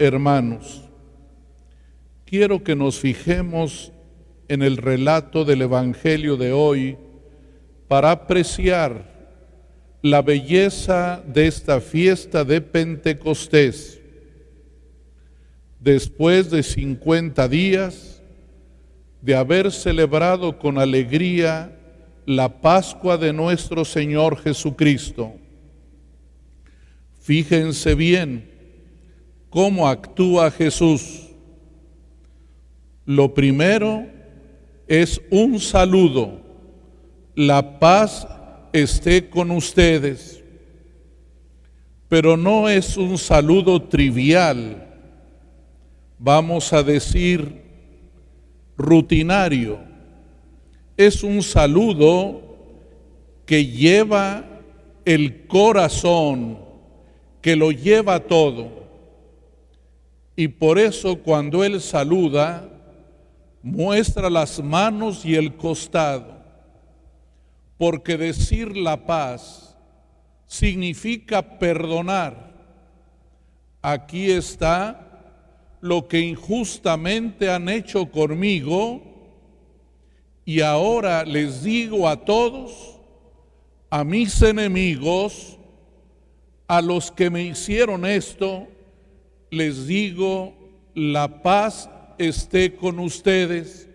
hermanos, quiero que nos fijemos en el relato del Evangelio de hoy para apreciar la belleza de esta fiesta de Pentecostés. Después de 50 días de haber celebrado con alegría la Pascua de nuestro Señor Jesucristo. Fíjense bien cómo actúa Jesús. Lo primero es un saludo. La paz esté con ustedes. Pero no es un saludo trivial, vamos a decir rutinario. Es un saludo que lleva el corazón, que lo lleva todo. Y por eso cuando Él saluda, muestra las manos y el costado porque decir la paz significa perdonar. Aquí está lo que injustamente han hecho conmigo y ahora les digo a todos, a mis enemigos, a los que me hicieron esto, les digo, la paz esté con ustedes.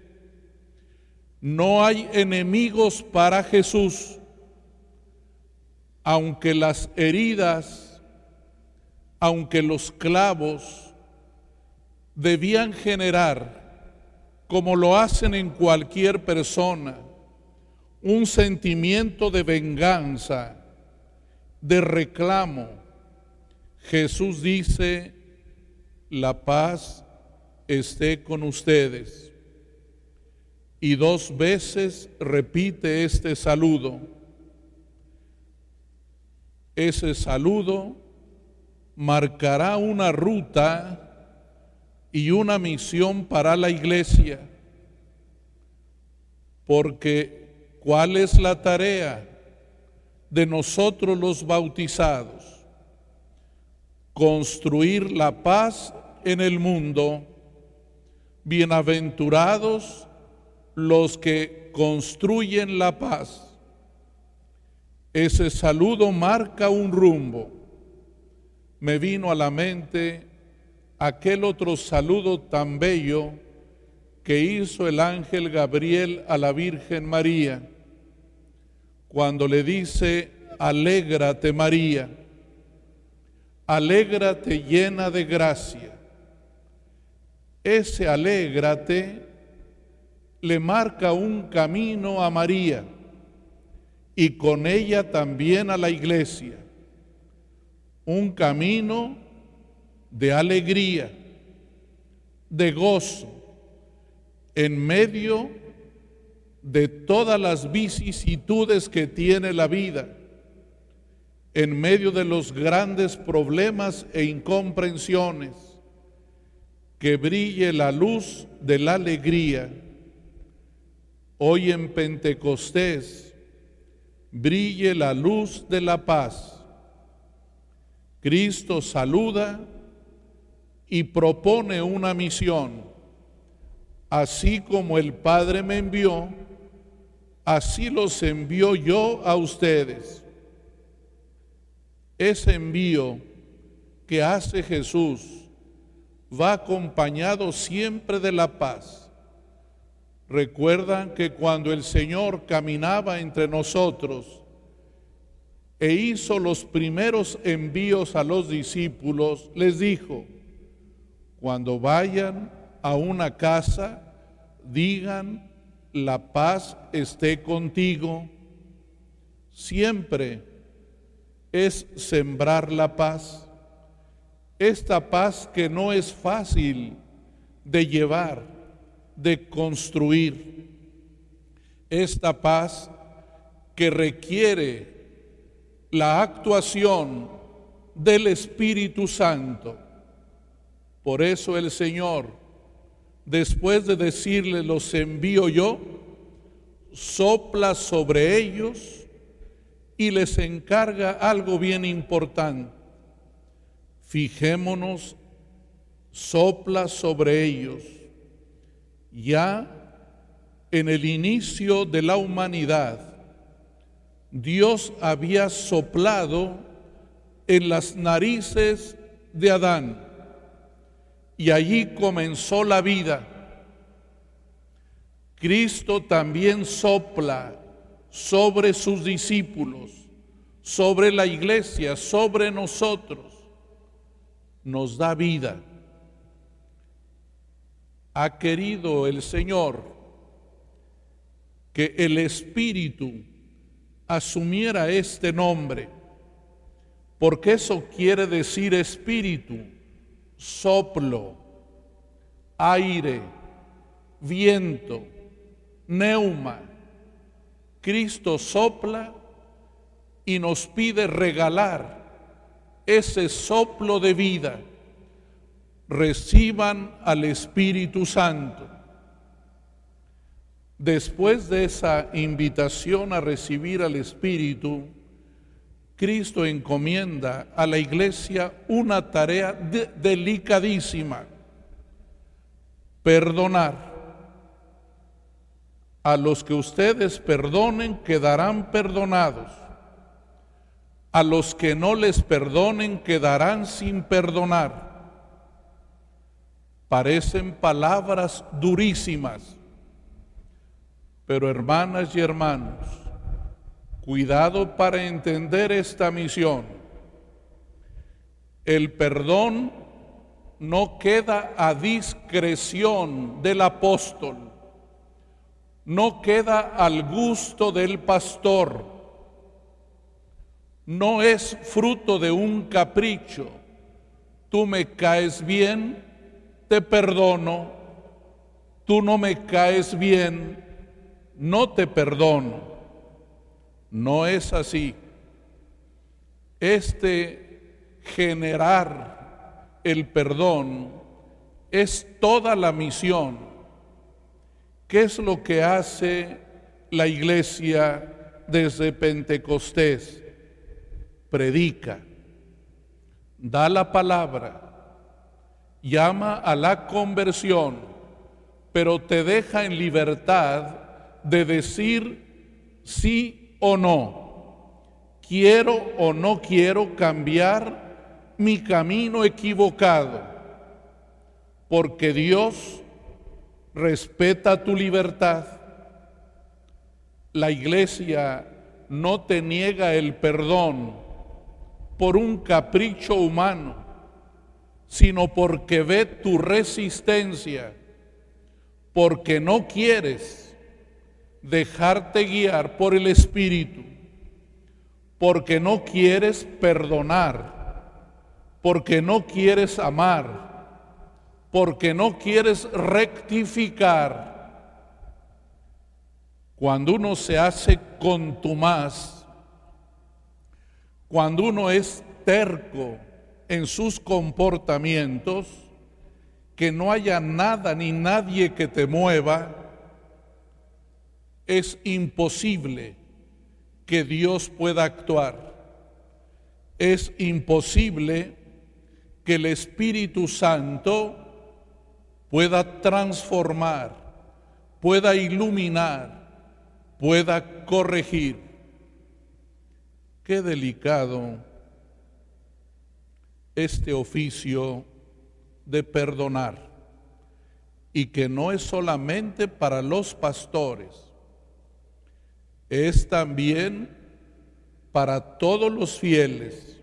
No hay enemigos para Jesús, aunque las heridas, aunque los clavos debían generar, como lo hacen en cualquier persona, un sentimiento de venganza, de reclamo. Jesús dice, la paz esté con ustedes y dos veces repite este saludo. Ese saludo marcará una ruta y una misión para la iglesia. Porque ¿cuál es la tarea de nosotros los bautizados? Construir la paz en el mundo. Bienaventurados los que construyen la paz. Ese saludo marca un rumbo. Me vino a la mente aquel otro saludo tan bello que hizo el ángel Gabriel a la Virgen María, cuando le dice, alégrate María, alégrate llena de gracia. Ese alégrate le marca un camino a María y con ella también a la iglesia. Un camino de alegría, de gozo, en medio de todas las vicisitudes que tiene la vida, en medio de los grandes problemas e incomprensiones, que brille la luz de la alegría hoy en Pentecostés brille la luz de la paz. Cristo saluda y propone una misión. Así como el Padre me envió, así los envío yo a ustedes. Ese envío que hace Jesús va acompañado siempre de la paz Recuerdan que cuando el Señor caminaba entre nosotros e hizo los primeros envíos a los discípulos, les dijo, cuando vayan a una casa, digan, la paz esté contigo. Siempre es sembrar la paz. Esta paz que no es fácil de llevar de construir esta paz que requiere la actuación del Espíritu Santo. Por eso el Señor, después de decirle, los envío yo, sopla sobre ellos y les encarga algo bien importante. Fijémonos sopla sobre ellos. Ya en el inicio de la humanidad, Dios había soplado en las narices de Adán y allí comenzó la vida. Cristo también sopla sobre sus discípulos, sobre la iglesia, sobre nosotros. Nos da vida. Ha querido el Señor que el Espíritu asumiera este nombre, porque eso quiere decir espíritu, soplo, aire, viento, neuma. Cristo sopla y nos pide regalar ese soplo de vida. Reciban al Espíritu Santo. Después de esa invitación a recibir al Espíritu, Cristo encomienda a la iglesia una tarea delicadísima, perdonar. A los que ustedes perdonen quedarán perdonados. A los que no les perdonen quedarán sin perdonar. Parecen palabras durísimas, pero hermanas y hermanos, cuidado para entender esta misión. El perdón no queda a discreción del apóstol, no queda al gusto del pastor, no es fruto de un capricho. Tú me caes bien, te perdono, tú no me caes bien, no te perdono. No es así. Este generar el perdón es toda la misión. ¿Qué es lo que hace la iglesia desde Pentecostés? Predica, da la palabra, llama a la conversión, pero te deja en libertad de decir sí o no. Quiero o no quiero cambiar mi camino equivocado, porque Dios respeta tu libertad. La iglesia no te niega el perdón por un capricho humano, sino porque ve tu resistencia, porque no quieres dejarte guiar por el Espíritu, porque no quieres perdonar, porque no quieres amar, porque no quieres rectificar. Cuando uno se hace contumaz, cuando uno es terco en sus comportamientos, que no haya nada ni nadie que te mueva, es imposible que Dios pueda actuar. Es imposible que el Espíritu Santo pueda transformar, pueda iluminar, pueda corregir. Qué delicado este oficio de perdonar y que no es solamente para los pastores, es también para todos los fieles,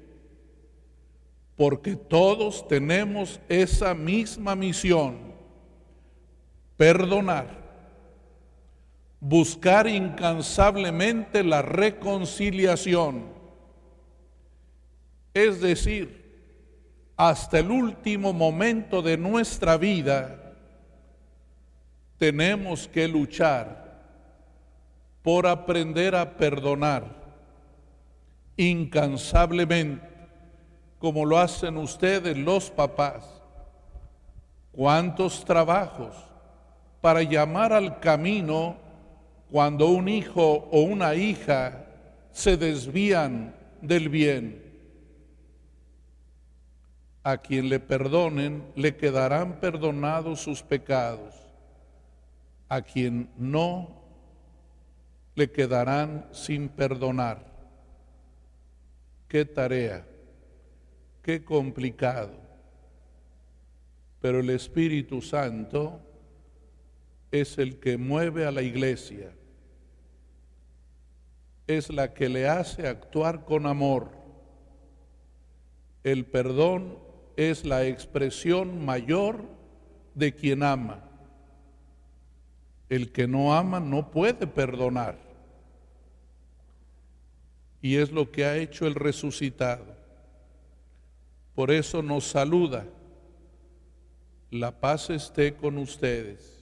porque todos tenemos esa misma misión, perdonar, buscar incansablemente la reconciliación, es decir, hasta el último momento de nuestra vida, tenemos que luchar por aprender a perdonar incansablemente, como lo hacen ustedes los papás. ¿Cuántos trabajos para llamar al camino cuando un hijo o una hija se desvían del bien? A quien le perdonen, le quedarán perdonados sus pecados. A quien no, le quedarán sin perdonar. Qué tarea, qué complicado. Pero el Espíritu Santo es el que mueve a la iglesia, es la que le hace actuar con amor. El perdón es la expresión mayor de quien ama. El que no ama no puede perdonar. Y es lo que ha hecho el resucitado. Por eso nos saluda. La paz esté con ustedes.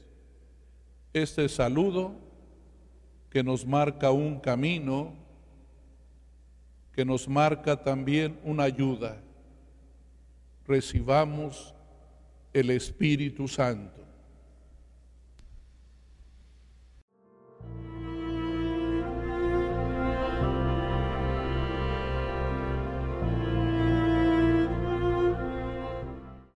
Este saludo que nos marca un camino, que nos marca también una ayuda. Recibamos el Espíritu Santo.